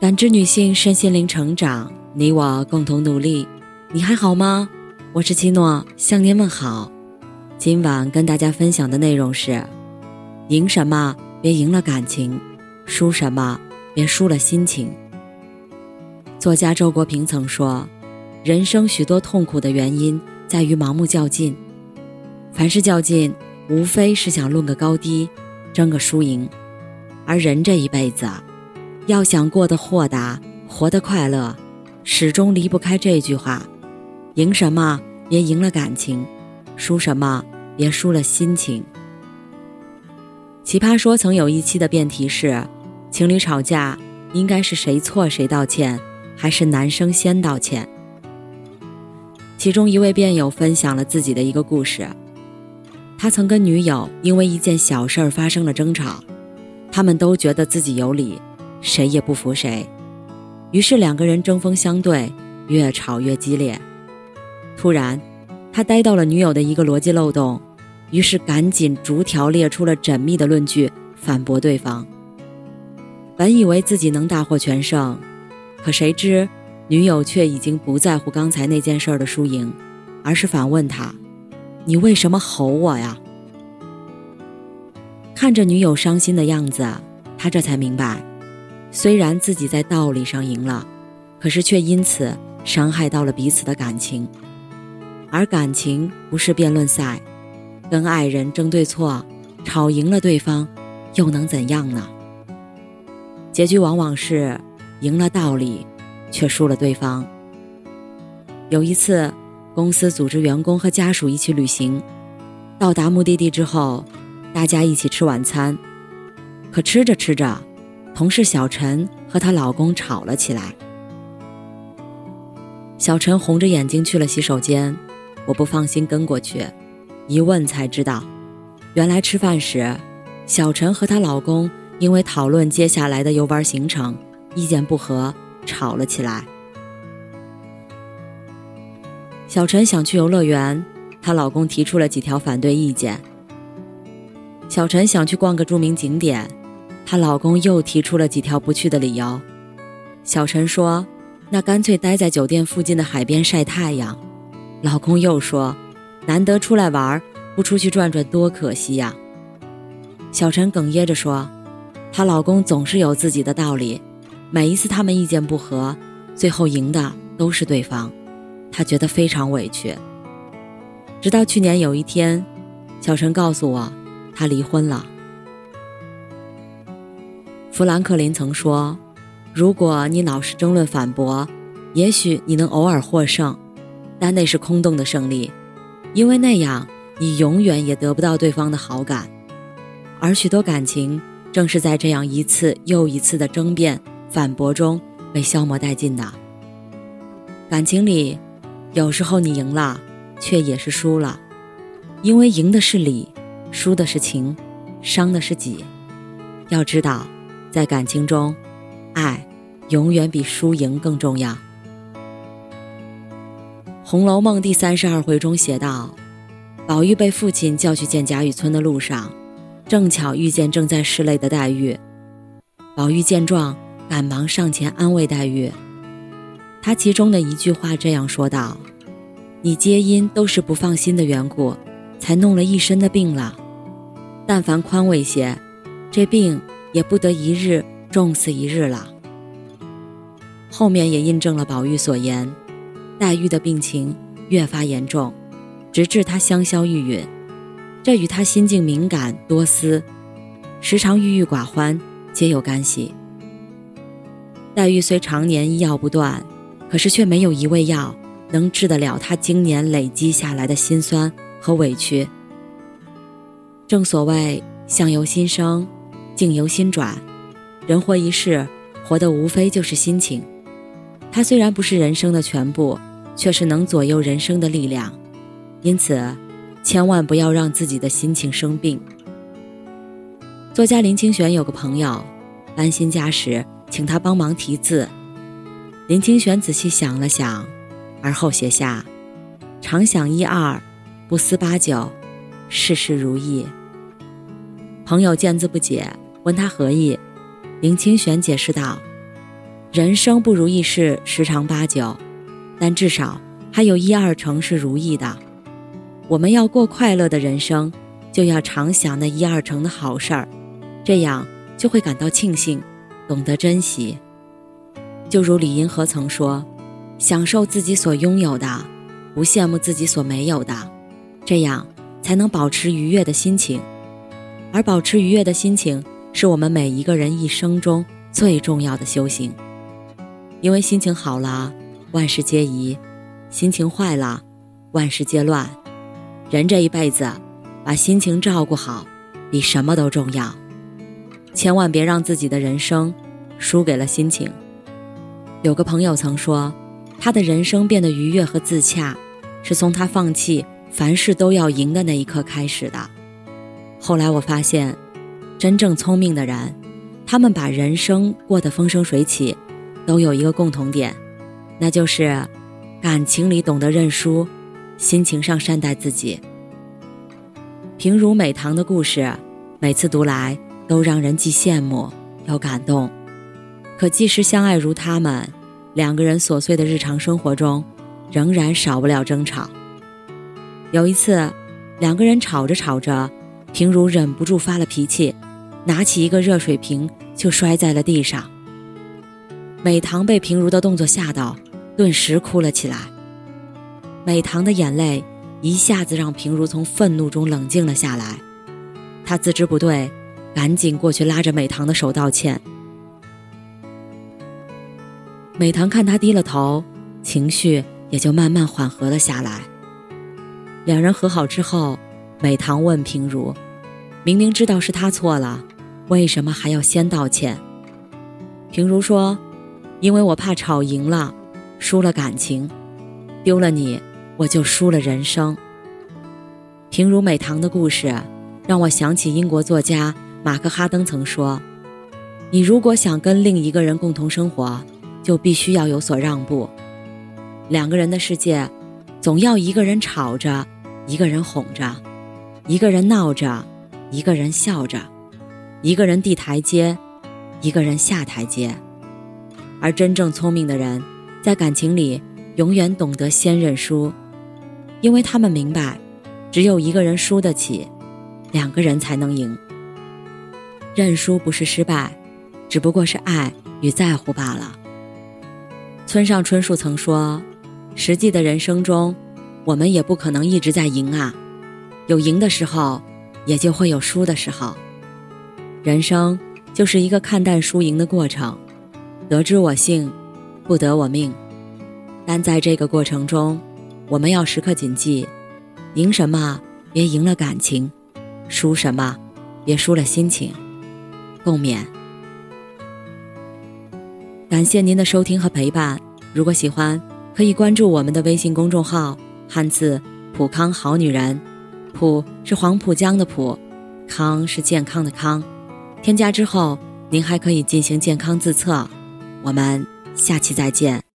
感知女性身心灵成长，你我共同努力。你还好吗？我是七诺，向您问好。今晚跟大家分享的内容是：赢什么别赢了感情，输什么别输了心情。作家周国平曾说：“人生许多痛苦的原因在于盲目较劲，凡是较劲，无非是想论个高低，争个输赢。而人这一辈子。”啊要想过得豁达，活得快乐，始终离不开这句话：赢什么别赢了感情，输什么别输了心情。奇葩说曾有一期的辩题是：情侣吵架应该是谁错谁道歉，还是男生先道歉？其中一位辩友分享了自己的一个故事：他曾跟女友因为一件小事儿发生了争吵，他们都觉得自己有理。谁也不服谁，于是两个人针锋相对，越吵越激烈。突然，他逮到了女友的一个逻辑漏洞，于是赶紧逐条列出了缜密的论据反驳对方。本以为自己能大获全胜，可谁知女友却已经不在乎刚才那件事的输赢，而是反问他：“你为什么吼我呀？”看着女友伤心的样子，他这才明白。虽然自己在道理上赢了，可是却因此伤害到了彼此的感情。而感情不是辩论赛，跟爱人争对错，吵赢了对方，又能怎样呢？结局往往是赢了道理，却输了对方。有一次，公司组织员工和家属一起旅行，到达目的地之后，大家一起吃晚餐，可吃着吃着。同事小陈和她老公吵了起来。小陈红着眼睛去了洗手间，我不放心跟过去，一问才知道，原来吃饭时，小陈和她老公因为讨论接下来的游玩行程，意见不合，吵了起来。小陈想去游乐园，她老公提出了几条反对意见。小陈想去逛个著名景点。她老公又提出了几条不去的理由，小陈说：“那干脆待在酒店附近的海边晒太阳。”老公又说：“难得出来玩，不出去转转多可惜呀。”小陈哽咽着说：“她老公总是有自己的道理，每一次他们意见不合，最后赢的都是对方，她觉得非常委屈。”直到去年有一天，小陈告诉我，他离婚了。富兰克林曾说：“如果你老是争论反驳，也许你能偶尔获胜，但那是空洞的胜利，因为那样你永远也得不到对方的好感。而许多感情正是在这样一次又一次的争辩、反驳中被消磨殆尽的。感情里，有时候你赢了，却也是输了，因为赢的是理，输的是情，伤的是己。要知道。”在感情中，爱永远比输赢更重要。《红楼梦》第三十二回中写道：“宝玉被父亲叫去见贾雨村的路上，正巧遇见正在拭泪的黛玉。宝玉见状，赶忙上前安慰黛玉。他其中的一句话这样说道：‘你皆因都是不放心的缘故，才弄了一身的病了。但凡宽慰些，这病……’”也不得一日重似一日了。后面也印证了宝玉所言，黛玉的病情越发严重，直至她香消玉殒。这与她心境敏感多思，时常郁郁寡欢皆有干系。黛玉虽常年医药不断，可是却没有一味药能治得了她经年累积下来的心酸和委屈。正所谓相由心生。境由心转，人活一世，活的无非就是心情。它虽然不是人生的全部，却是能左右人生的力量。因此，千万不要让自己的心情生病。作家林清玄有个朋友搬新家时，请他帮忙题字。林清玄仔细想了想，而后写下：“常想一二，不思八九，事事如意。”朋友见字不解。问他何意，林清玄解释道：“人生不如意事十常八九，但至少还有一二成是如意的。我们要过快乐的人生，就要常想那一二成的好事儿，这样就会感到庆幸，懂得珍惜。就如李银河曾说：“享受自己所拥有的，不羡慕自己所没有的，这样才能保持愉悦的心情。而保持愉悦的心情，是我们每一个人一生中最重要的修行。因为心情好了，万事皆宜；心情坏了，万事皆乱。”人这一辈子，把心情照顾好，比什么都重要。千万别让自己的人生输给了心情。有个朋友曾说，他的人生变得愉悦和自洽，是从他放弃凡事都要赢的那一刻开始的。后来我发现，真正聪明的人，他们把人生过得风生水起，都有一个共同点，那就是感情里懂得认输。心情上善待自己。平如美棠的故事，每次读来都让人既羡慕又感动。可即使相爱如他们，两个人琐碎的日常生活中，仍然少不了争吵。有一次，两个人吵着吵着，平如忍不住发了脾气，拿起一个热水瓶就摔在了地上。美棠被平如的动作吓到，顿时哭了起来。美棠的眼泪一下子让平如从愤怒中冷静了下来，她自知不对，赶紧过去拉着美棠的手道歉。美棠看他低了头，情绪也就慢慢缓和了下来。两人和好之后，美棠问平如：“明明知道是他错了，为什么还要先道歉？”平如说：“因为我怕吵赢了，输了感情，丢了你。”我就输了人生。平如美棠的故事，让我想起英国作家马克哈登曾说：“你如果想跟另一个人共同生活，就必须要有所让步。两个人的世界，总要一个人吵着，一个人哄着，一个人闹着，一个人笑着，一个人递台阶，一个人下台阶。而真正聪明的人，在感情里永远懂得先认输。”因为他们明白，只有一个人输得起，两个人才能赢。认输不是失败，只不过是爱与在乎罢了。村上春树曾说：“实际的人生中，我们也不可能一直在赢啊，有赢的时候，也就会有输的时候。人生就是一个看淡输赢的过程，得之我幸，不得我命。但在这个过程中，我们要时刻谨记：赢什么别赢了感情，输什么别输了心情。共勉。感谢您的收听和陪伴。如果喜欢，可以关注我们的微信公众号“汉字普康好女人”，普是黄浦江的浦，康是健康的康。添加之后，您还可以进行健康自测。我们下期再见。